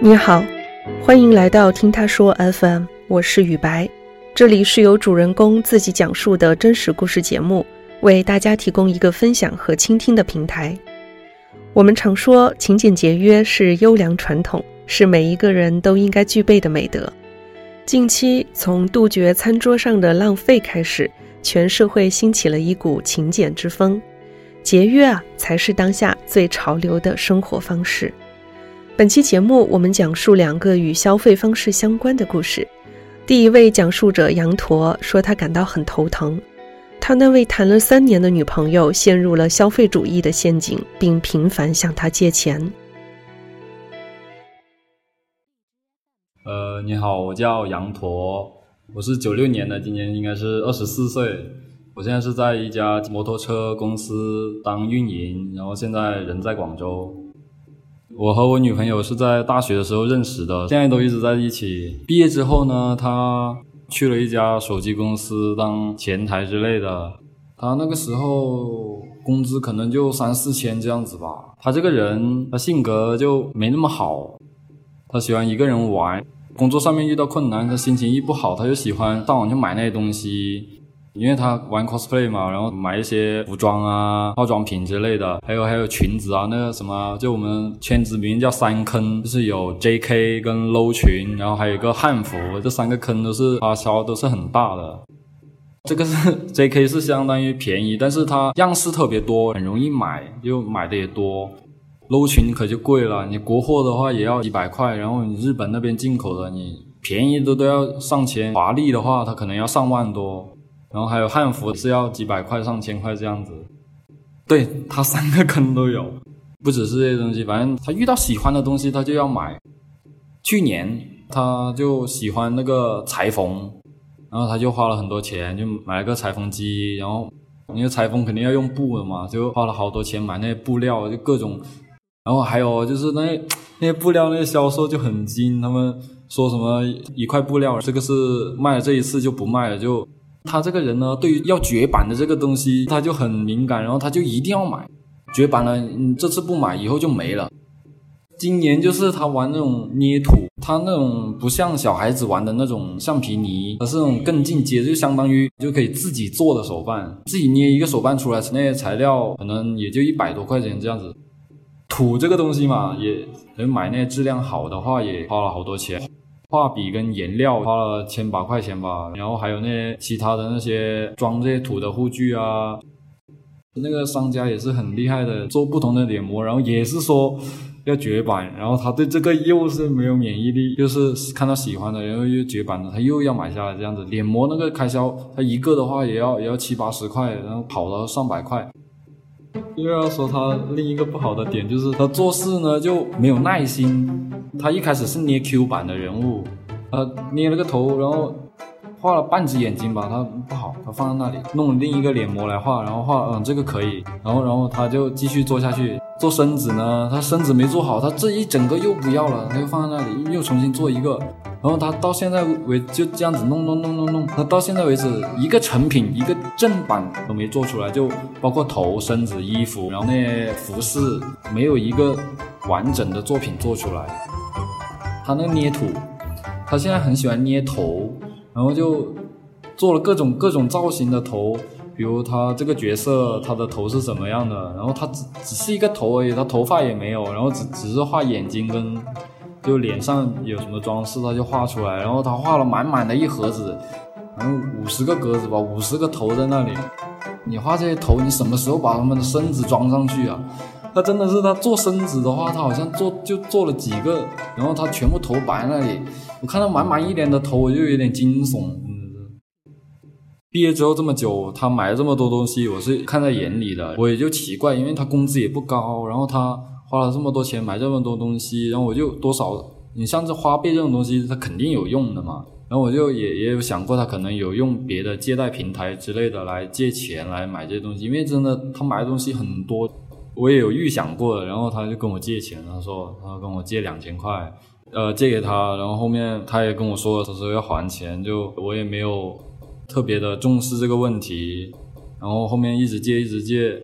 你好，欢迎来到听他说 FM，我是雨白，这里是由主人公自己讲述的真实故事节目，为大家提供一个分享和倾听的平台。我们常说勤俭节约是优良传统，是每一个人都应该具备的美德。近期从杜绝餐桌上的浪费开始，全社会兴起了一股勤俭之风，节约啊才是当下最潮流的生活方式。本期节目，我们讲述两个与消费方式相关的故事。第一位讲述者羊驼说，他感到很头疼，他那位谈了三年的女朋友陷入了消费主义的陷阱，并频繁向他借钱。呃，你好，我叫羊驼，我是九六年的，今年应该是二十四岁。我现在是在一家摩托车公司当运营，然后现在人在广州。我和我女朋友是在大学的时候认识的，现在都一直在一起。毕业之后呢，她去了一家手机公司当前台之类的。她那个时候工资可能就三四千这样子吧。她这个人，她性格就没那么好，她喜欢一个人玩。工作上面遇到困难，她心情一不好，她就喜欢上网去买那些东西。因为他玩 cosplay 嘛，然后买一些服装啊、化妆品之类的，还有还有裙子啊，那个什么，就我们圈子名叫三坑，就是有 JK 跟 low 裙，然后还有一个汉服，这三个坑都是花销都是很大的。这个是 JK 是相当于便宜，但是它样式特别多，很容易买，就买的也多。low 裙可就贵了，你国货的话也要几百块，然后你日本那边进口的，你便宜的都要上千，华丽的话它可能要上万多。然后还有汉服是要几百块上千块这样子，对他三个坑都有，不只是这些东西，反正他遇到喜欢的东西他就要买。去年他就喜欢那个裁缝，然后他就花了很多钱，就买了个裁缝机，然后因为裁缝肯定要用布的嘛，就花了好多钱买那些布料，就各种。然后还有就是那那些布料那些销售就很精，他们说什么一块布料这个是卖了这一次就不卖了就。他这个人呢，对于要绝版的这个东西，他就很敏感，然后他就一定要买，绝版了，你这次不买，以后就没了。今年就是他玩那种捏土，他那种不像小孩子玩的那种橡皮泥，而是那种更进阶，就相当于就可以自己做的手办，自己捏一个手办出来，那些材料可能也就一百多块钱这样子。土这个东西嘛，也能买那些质量好的话，也花了好多钱。画笔跟颜料花了千把块钱吧，然后还有那些其他的那些装这些土的护具啊，那个商家也是很厉害的，做不同的脸模，然后也是说要绝版，然后他对这个又是没有免疫力，又是看到喜欢的，然后又绝版的，他又要买下来这样子。脸模那个开销，他一个的话也要也要七八十块，然后跑到上百块。又要说他另一个不好的点就是他做事呢就没有耐心。他一开始是捏 Q 版的人物，他捏了个头，然后画了半只眼睛吧，他不好，他放在那里，弄了另一个脸模来画，然后画，嗯，这个可以，然后然后他就继续做下去。做身子呢，他身子没做好，他这一整个又不要了，他又放在那里，又重新做一个。然后他到现在为就这样子弄弄弄弄弄，他到现在为止一个成品一个正版都没做出来，就包括头、身子、衣服，然后那服饰没有一个完整的作品做出来。他那个捏土，他现在很喜欢捏头，然后就做了各种各种造型的头。比如他这个角色，他的头是什么样的？然后他只只是一个头而已，他头发也没有，然后只只是画眼睛跟就脸上有什么装饰，他就画出来。然后他画了满满的一盒子，反正五十个格子吧，五十个头在那里。你画这些头，你什么时候把他们的身子装上去啊？他真的是他做身子的话，他好像做就做了几个，然后他全部头摆那里。我看到满满一脸的头，我就有点惊悚。毕业之后这么久，他买了这么多东西，我是看在眼里的。我也就奇怪，因为他工资也不高，然后他花了这么多钱买这么多东西，然后我就多少，你像这花呗这种东西，它肯定有用的嘛。然后我就也也有想过，他可能有用别的借贷平台之类的来借钱来买这些东西，因为真的他买的东西很多，我也有预想过的。然后他就跟我借钱，他说他跟我借两千块，呃，借给他，然后后面他也跟我说，他说要还钱，就我也没有。特别的重视这个问题，然后后面一直借一直借，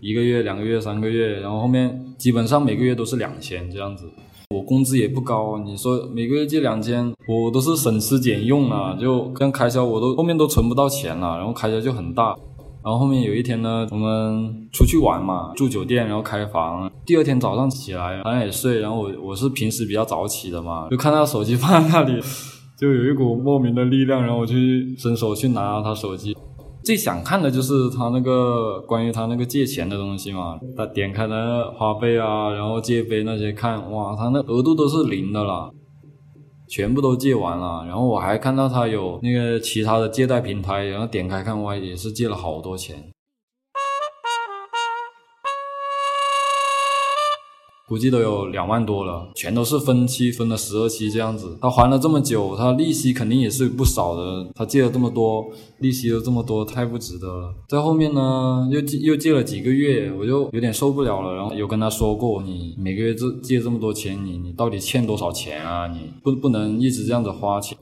一个月、两个月、三个月，然后后面基本上每个月都是两千这样子。我工资也不高，你说每个月借两千，我都是省吃俭用啊，就这样开销我都后面都存不到钱了，然后开销就很大。然后后面有一天呢，我们出去玩嘛，住酒店，然后开房。第二天早上起来，好像也睡，然后我我是平时比较早起的嘛，就看到手机放在那里，就有一股莫名的力量，然后我去伸手去拿他手机。最想看的就是他那个关于他那个借钱的东西嘛，他点开他花呗啊，然后借呗那些看，哇，他那额度都是零的了，全部都借完了。然后我还看到他有那个其他的借贷平台，然后点开看，哇，也是借了好多钱。估计都有两万多了，全都是分期分了十二期这样子。他还了这么久，他利息肯定也是不少的。他借了这么多，利息都这么多，太不值得了。在后面呢，又借又借了几个月，我就有点受不了了。然后有跟他说过，你每个月这借这么多钱，你你到底欠多少钱啊？你不不能一直这样子花钱。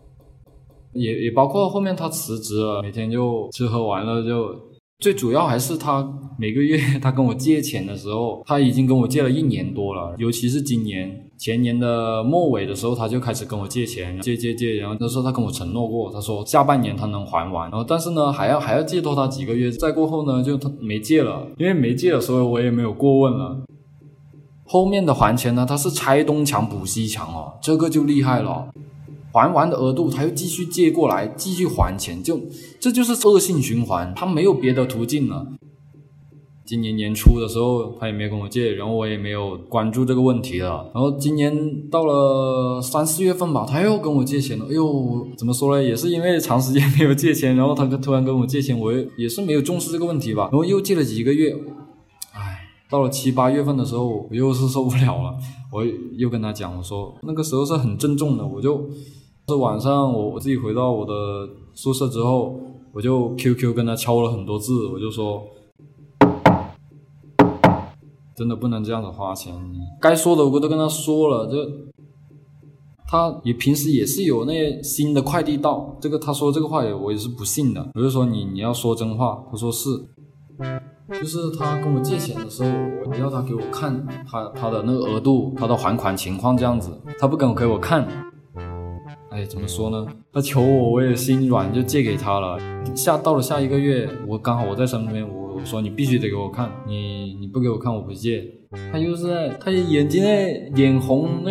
也也包括后面他辞职了，每天就吃喝玩乐就。最主要还是他每个月他跟我借钱的时候，他已经跟我借了一年多了。尤其是今年前年的末尾的时候，他就开始跟我借钱，借借借。然后那时候他跟我承诺过，他说下半年他能还完。然后但是呢，还要还要借多他几个月。再过后呢，就他没借了，因为没借了，所以我也没有过问了。后面的还钱呢，他是拆东墙补西墙哦，这个就厉害了。还完的额度，他又继续借过来，继续还钱，就这就是恶性循环，他没有别的途径了。今年年初的时候，他也没跟我借，然后我也没有关注这个问题了。然后今年到了三四月份吧，他又跟我借钱了。哎呦，怎么说呢？也是因为长时间没有借钱，然后他突然跟我借钱，我也是没有重视这个问题吧。然后又借了几个月，唉，到了七八月份的时候，我又是受不了了，我又跟他讲，我说那个时候是很郑重的，我就。是晚上，我我自己回到我的宿舍之后，我就 QQ 跟他敲了很多字，我就说，真的不能这样子花钱，该说的我都跟他说了，就他也平时也是有那些新的快递到，这个他说这个话也我也是不信的，我就说你你要说真话，他说是，就是他跟我借钱的时候，我要他给我看他他的那个额度，他的还款情况这样子，他不肯给我看。哎，怎么说呢？他求我，我也心软，就借给他了。下到了下一个月，我刚好我在身边，我我说你必须得给我看，你你不给我看我不借。他就是在，他眼睛在眼红，那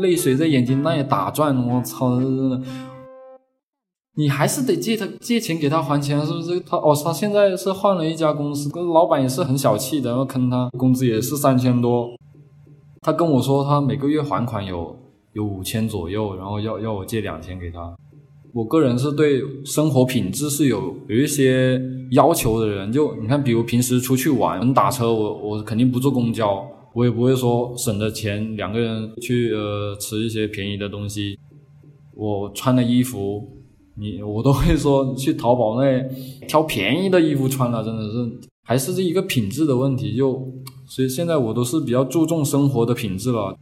泪水在眼睛那里打转。我操，真的，你还是得借他借钱给他还钱，是不是？他哦，他现在是换了一家公司，跟老板也是很小气的，然后坑他，工资也是三千多。他跟我说，他每个月还款有。有五千左右，然后要要我借两千给他。我个人是对生活品质是有有一些要求的人，就你看，比如平时出去玩，打车，我我肯定不坐公交，我也不会说省着钱两个人去呃吃一些便宜的东西。我穿的衣服，你我都会说去淘宝那挑便宜的衣服穿了，真的是还是这一个品质的问题。就所以现在我都是比较注重生活的品质了。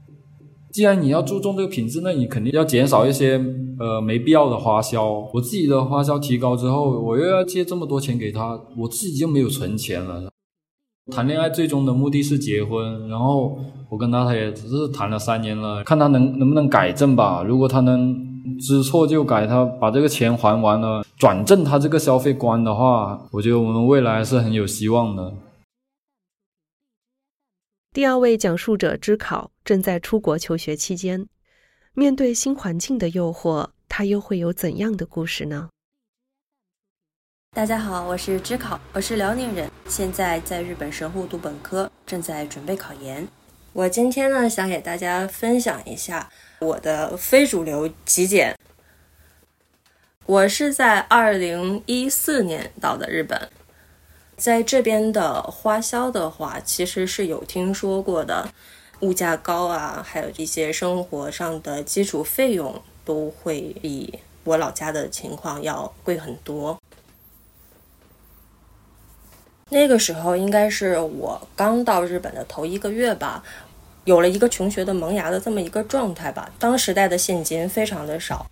既然你要注重这个品质，那你肯定要减少一些呃没必要的花销。我自己的花销提高之后，我又要借这么多钱给他，我自己就没有存钱了。谈恋爱最终的目的是结婚，然后我跟他他也只是谈了三年了，看他能能不能改正吧。如果他能知错就改，他把这个钱还完了，转正他这个消费观的话，我觉得我们未来是很有希望的。第二位讲述者知考正在出国求学期间，面对新环境的诱惑，他又会有怎样的故事呢？大家好，我是知考，我是辽宁人，现在在日本神户读本科，正在准备考研。我今天呢，想给大家分享一下我的非主流极简。我是在二零一四年到的日本。在这边的花销的话，其实是有听说过的，物价高啊，还有一些生活上的基础费用都会比我老家的情况要贵很多。那个时候应该是我刚到日本的头一个月吧，有了一个穷学的萌芽的这么一个状态吧。当时带的现金非常的少，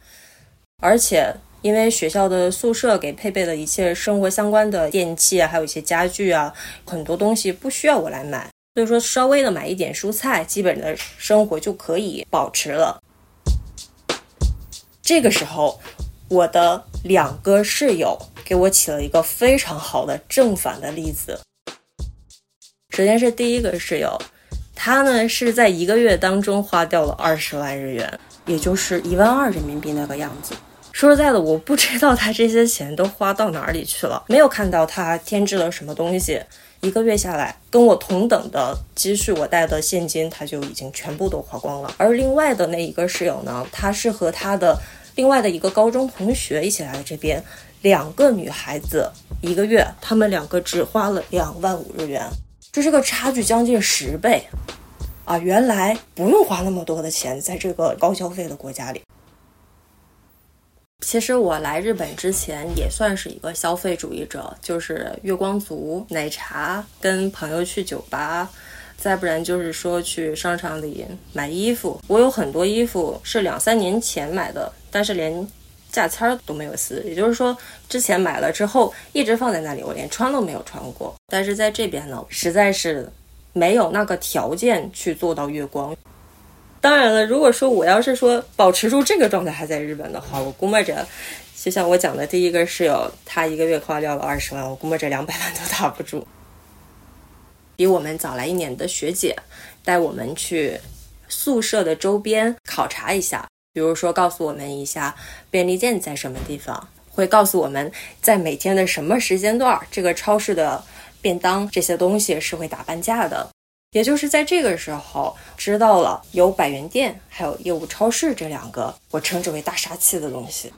而且。因为学校的宿舍给配备了一切生活相关的电器啊，还有一些家具啊，很多东西不需要我来买。所以说稍微的买一点蔬菜，基本的生活就可以保持了。这个时候，我的两个室友给我起了一个非常好的正反的例子。首先是第一个室友，他呢是在一个月当中花掉了二十万日元，也就是一万二人民币那个样子。说实在的，我不知道他这些钱都花到哪里去了，没有看到他添置了什么东西。一个月下来，跟我同等的积蓄，我带的现金他就已经全部都花光了。而另外的那一个室友呢，他是和他的另外的一个高中同学一起来的这边，两个女孩子，一个月他们两个只花了两万五日元。这是个差距将近十倍，啊，原来不用花那么多的钱，在这个高消费的国家里。其实我来日本之前也算是一个消费主义者，就是月光族、奶茶、跟朋友去酒吧，再不然就是说去商场里买衣服。我有很多衣服是两三年前买的，但是连。价签儿都没有撕，也就是说，之前买了之后一直放在那里，我连穿都没有穿过。但是在这边呢，实在是没有那个条件去做到月光。当然了，如果说我要是说保持住这个状态还在日本的话，我估摸着，就像我讲的第一个室友，他一个月花掉了二十万，我估摸着两百万都打不住。比我们早来一年的学姐带我们去宿舍的周边考察一下。比如说，告诉我们一下便利店在什么地方，会告诉我们在每天的什么时间段，这个超市的便当这些东西是会打半价的。也就是在这个时候，知道了有百元店，还有业务超市这两个我称之为大杀器的东西。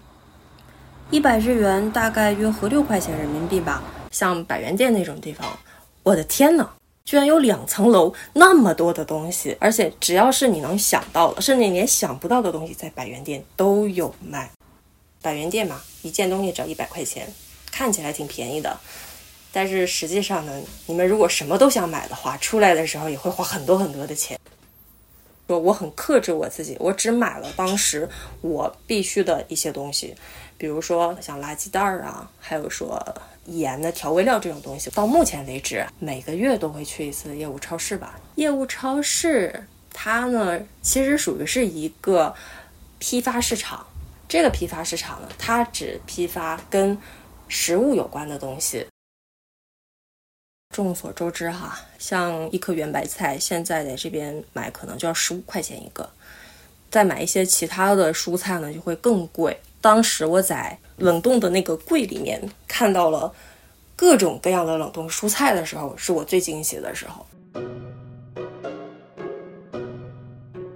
一百日元大概约合六块钱人民币吧。像百元店那种地方，我的天呐！居然有两层楼那么多的东西，而且只要是你能想到的，甚至连想不到的东西，在百元店都有卖。百元店嘛，一件东西只要一百块钱，看起来挺便宜的，但是实际上呢，你们如果什么都想买的话，出来的时候也会花很多很多的钱。说我很克制我自己，我只买了当时我必须的一些东西，比如说像垃圾袋儿啊，还有说。盐的调味料这种东西，到目前为止每个月都会去一次业务超市吧。业务超市它呢，其实属于是一个批发市场。这个批发市场呢，它只批发跟食物有关的东西。众所周知哈，像一颗圆白菜，现在在这边买可能就要十五块钱一个。再买一些其他的蔬菜呢，就会更贵。当时我在冷冻的那个柜里面看到了各种各样的冷冻蔬菜的时候，是我最惊喜的时候。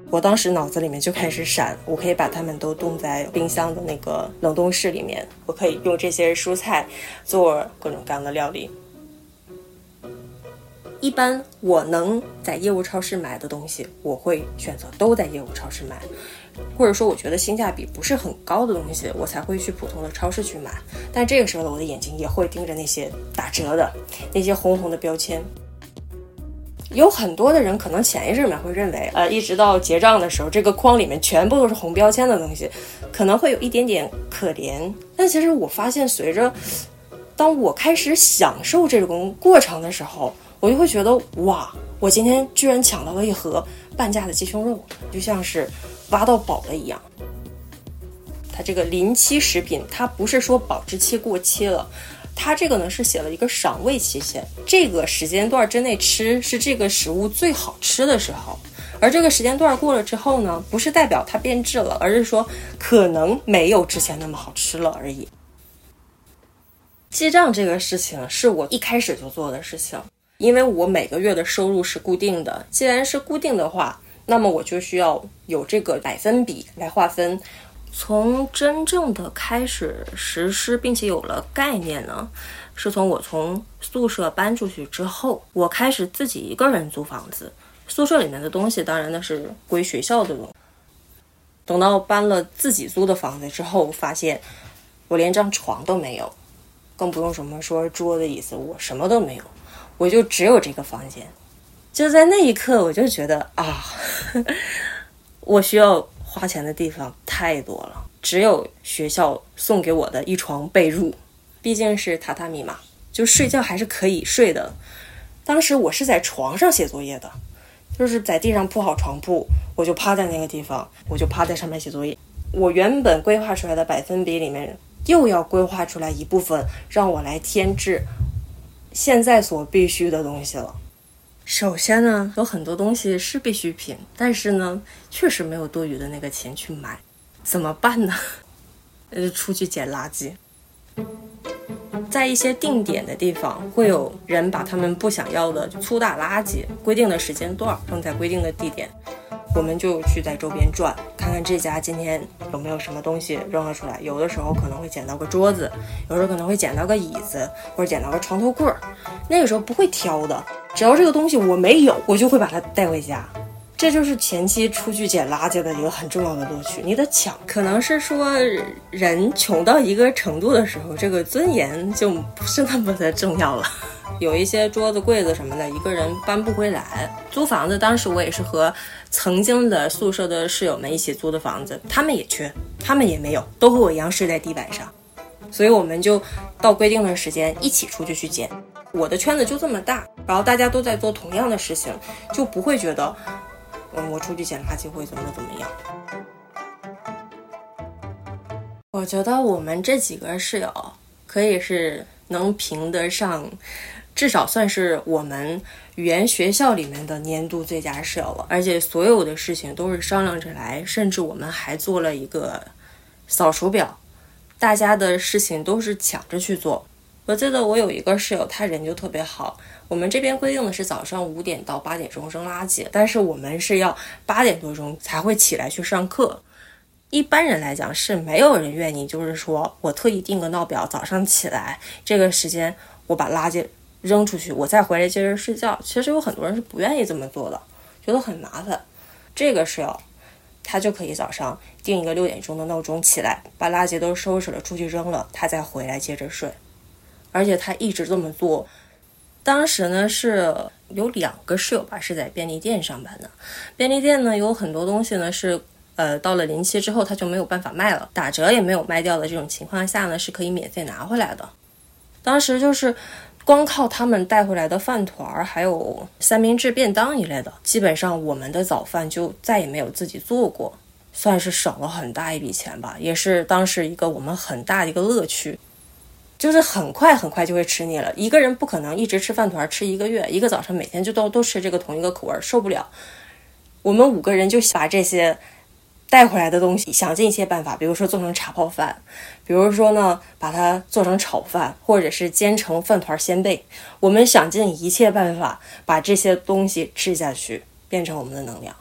我当时脑子里面就开始闪，我可以把它们都冻在冰箱的那个冷冻室里面，我可以用这些蔬菜做各种各样的料理。一般我能在业务超市买的东西，我会选择都在业务超市买。或者说，我觉得性价比不是很高的东西，我才会去普通的超市去买。但这个时候呢，我的眼睛也会盯着那些打折的那些红红的标签。有很多的人可能潜意识里面会认为，呃，一直到结账的时候，这个框里面全部都是红标签的东西，可能会有一点点可怜。但其实我发现，随着当我开始享受这种过程的时候，我就会觉得，哇，我今天居然抢到了一盒半价的鸡胸肉，就像是。挖到宝了一样，它这个临期食品，它不是说保质期过期了，它这个呢是写了一个赏味期限，这个时间段之内吃是这个食物最好吃的时候，而这个时间段过了之后呢，不是代表它变质了，而是说可能没有之前那么好吃了而已。记账这个事情是我一开始就做的事情，因为我每个月的收入是固定的，既然是固定的话。那么我就需要有这个百分比来划分。从真正的开始实施，并且有了概念呢，是从我从宿舍搬出去之后，我开始自己一个人租房子。宿舍里面的东西，当然那是归学校的。等到搬了自己租的房子之后，发现我连张床都没有，更不用什么说桌子椅子，我什么都没有，我就只有这个房间。就在那一刻，我就觉得啊，我需要花钱的地方太多了。只有学校送给我的一床被褥，毕竟是榻榻米嘛，就睡觉还是可以睡的。当时我是在床上写作业的，就是在地上铺好床铺，我就趴在那个地方，我就趴在上面写作业。我原本规划出来的百分比里面，又要规划出来一部分让我来添置现在所必须的东西了。首先呢，有很多东西是必需品，但是呢，确实没有多余的那个钱去买，怎么办呢？呃，出去捡垃圾。在一些定点的地方，会有人把他们不想要的粗大垃圾，规定的时间段放在规定的地点，我们就去在周边转，看看这家今天有没有什么东西扔了出来。有的时候可能会捡到个桌子，有时候可能会捡到个椅子，或者捡到个床头柜儿。那个时候不会挑的，只要这个东西我没有，我就会把它带回家。这就是前期出去捡垃圾的一个很重要的乐趣。你得抢，可能是说人穷到一个程度的时候，这个尊严就不是那么的重要了。有一些桌子、柜子什么的，一个人搬不回来。租房子，当时我也是和曾经的宿舍的室友们一起租的房子，他们也缺，他们也没有，都和我一样睡在地板上。所以我们就到规定的时间一起出去去捡。我的圈子就这么大，然后大家都在做同样的事情，就不会觉得。嗯，我出去捡垃圾会怎么怎么样？我觉得我们这几个室友可以是能评得上，至少算是我们语言学校里面的年度最佳室友了。而且所有的事情都是商量着来，甚至我们还做了一个扫除表，大家的事情都是抢着去做。我记得我有一个室友，他人就特别好。我们这边规定的是早上五点到八点钟扔垃圾，但是我们是要八点多钟才会起来去上课。一般人来讲是没有人愿意，就是说我特意定个闹表，早上起来这个时间我把垃圾扔出去，我再回来接着睡觉。其实有很多人是不愿意这么做的，觉得很麻烦。这个室友他就可以早上定一个六点钟的闹钟起来，把垃圾都收拾了出去扔了，他再回来接着睡。而且他一直这么做。当时呢是有两个室友吧，是在便利店上班的。便利店呢有很多东西呢是，呃，到了临期之后他就没有办法卖了，打折也没有卖掉的这种情况下呢，是可以免费拿回来的。当时就是光靠他们带回来的饭团儿，还有三明治便当一类的，基本上我们的早饭就再也没有自己做过，算是省了很大一笔钱吧，也是当时一个我们很大的一个乐趣。就是很快很快就会吃腻了，一个人不可能一直吃饭团吃一个月，一个早上每天就都都吃这个同一个口味，受不了。我们五个人就把这些带回来的东西想尽一切办法，比如说做成茶泡饭，比如说呢把它做成炒饭，或者是煎成饭团鲜贝。我们想尽一切办法把这些东西吃下去，变成我们的能量。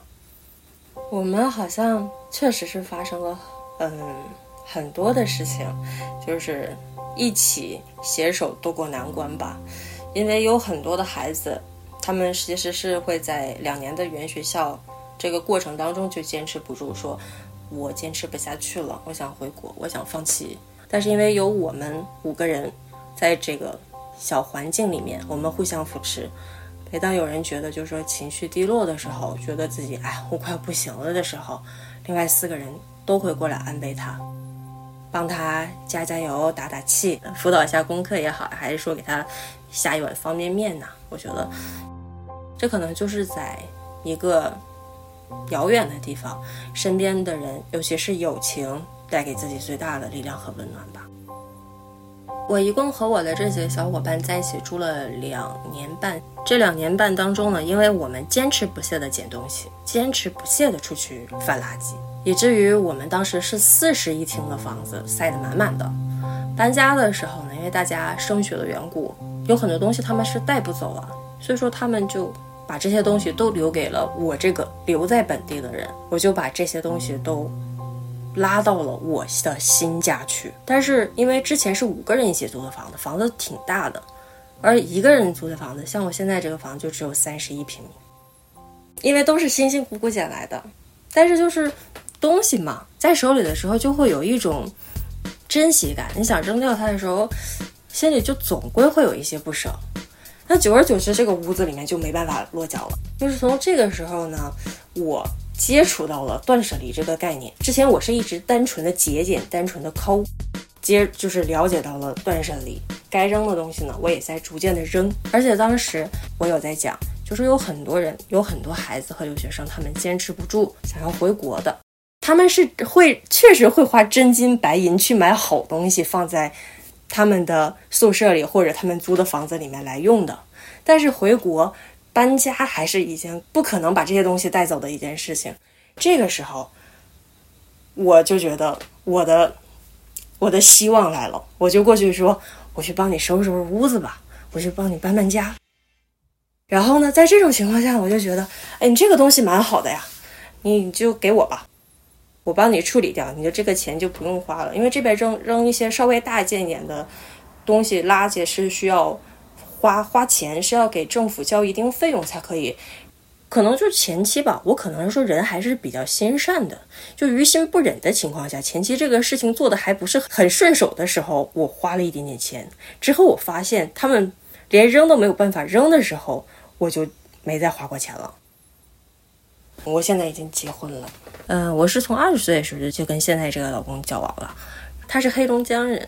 我们好像确实是发生了嗯很多的事情，就是。一起携手度过难关吧，因为有很多的孩子，他们其实是会在两年的语言学校这个过程当中就坚持不住，说我坚持不下去了，我想回国，我想放弃。但是因为有我们五个人在这个小环境里面，我们互相扶持。每当有人觉得就是说情绪低落的时候，觉得自己哎我快不行了的时候，另外四个人都会过来安慰他。帮他加加油、打打气，辅导一下功课也好，还是说给他下一碗方便面呢？我觉得，这可能就是在一个遥远的地方，身边的人，尤其是友情，带给自己最大的力量和温暖吧。我一共和我的这几个小伙伴在一起住了两年半，这两年半当中呢，因为我们坚持不懈的捡东西，坚持不懈的出去翻垃圾。以至于我们当时是四室一厅的房子，塞得满满的。搬家的时候呢，因为大家升学的缘故，有很多东西他们是带不走了，所以说他们就把这些东西都留给了我这个留在本地的人。我就把这些东西都拉到了我的新家去。但是因为之前是五个人一起租的房子，房子挺大的，而一个人租的房子，像我现在这个房子就只有三十一平米，因为都是辛辛苦苦捡来的，但是就是。东西嘛，在手里的时候就会有一种珍惜感。你想扔掉它的时候，心里就总归会有一些不舍。那久而久之，这个屋子里面就没办法落脚了。就是从这个时候呢，我接触到了断舍离这个概念。之前我是一直单纯的节俭，单纯的抠，接就是了解到了断舍离。该扔的东西呢，我也在逐渐的扔。而且当时我有在讲，就是有很多人，有很多孩子和留学生，他们坚持不住，想要回国的。他们是会确实会花真金白银去买好东西放在他们的宿舍里或者他们租的房子里面来用的。但是回国搬家还是已经不可能把这些东西带走的一件事情。这个时候，我就觉得我的我的希望来了，我就过去说：“我去帮你收拾收拾屋子吧，我去帮你搬搬家。”然后呢，在这种情况下，我就觉得，哎，你这个东西蛮好的呀，你就给我吧。我帮你处理掉，你的这个钱就不用花了，因为这边扔扔一些稍微大件一点的东西垃圾是需要花花钱，是要给政府交一定费用才可以。可能就前期吧，我可能说人还是比较心善的，就于心不忍的情况下，前期这个事情做的还不是很顺手的时候，我花了一点点钱。之后我发现他们连扔都没有办法扔的时候，我就没再花过钱了。我现在已经结婚了。嗯，我是从二十岁的时候就跟现在这个老公交往了，他是黑龙江人，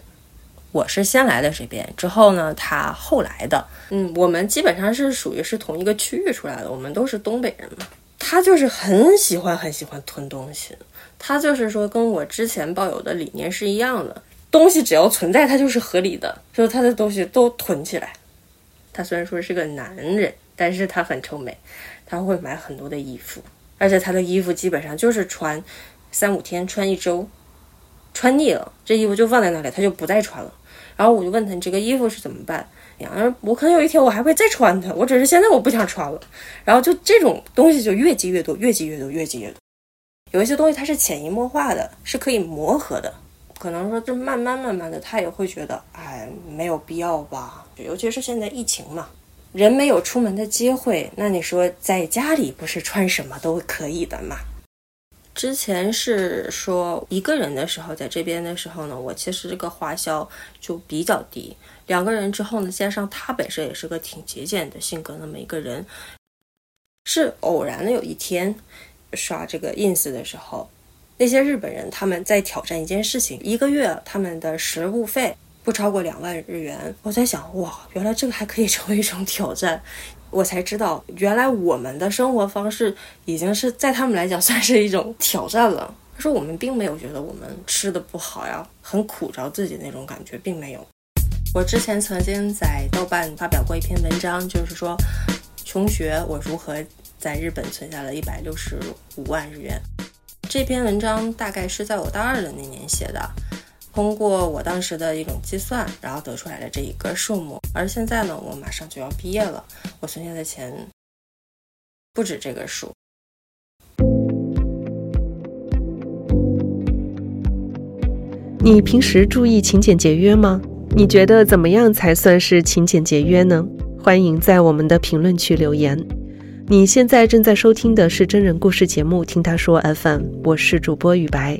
我是先来的这边，之后呢，他后来的，嗯，我们基本上是属于是同一个区域出来的，我们都是东北人嘛。他就是很喜欢很喜欢囤东西，他就是说跟我之前抱有的理念是一样的，东西只要存在，他就是合理的，就是他的东西都囤起来。他虽然说是个男人，但是他很臭美，他会买很多的衣服。而且他的衣服基本上就是穿三五天，穿一周，穿腻了，这衣服就放在那里，他就不再穿了。然后我就问他：“你这个衣服是怎么办？”然后，我可能有一天我还会再穿它，我只是现在我不想穿了。然后就这种东西就越积越多，越积越多，越积越多。有一些东西它是潜移默化的，是可以磨合的。可能说这慢慢慢慢的，他也会觉得，哎，没有必要吧。尤其是现在疫情嘛。人没有出门的机会，那你说在家里不是穿什么都可以的吗？之前是说一个人的时候，在这边的时候呢，我其实这个花销就比较低。两个人之后呢，加上他本身也是个挺节俭的性格那么一个人，是偶然的有一天刷这个 ins 的时候，那些日本人他们在挑战一件事情，一个月他们的食物费。不超过两万日元，我在想，哇，原来这个还可以成为一种挑战，我才知道，原来我们的生活方式已经是在他们来讲算是一种挑战了。他说我们并没有觉得我们吃的不好呀，很苦着自己那种感觉，并没有。我之前曾经在豆瓣发表过一篇文章，就是说穷学我如何在日本存下了一百六十五万日元。这篇文章大概是在我大二的那年写的。通过我当时的一种计算，然后得出来的这一个数目。而现在呢，我马上就要毕业了，我存下的钱不止这个数。你平时注意勤俭节约吗？你觉得怎么样才算是勤俭节约呢？欢迎在我们的评论区留言。你现在正在收听的是真人故事节目《听他说 FM》，我是主播雨白。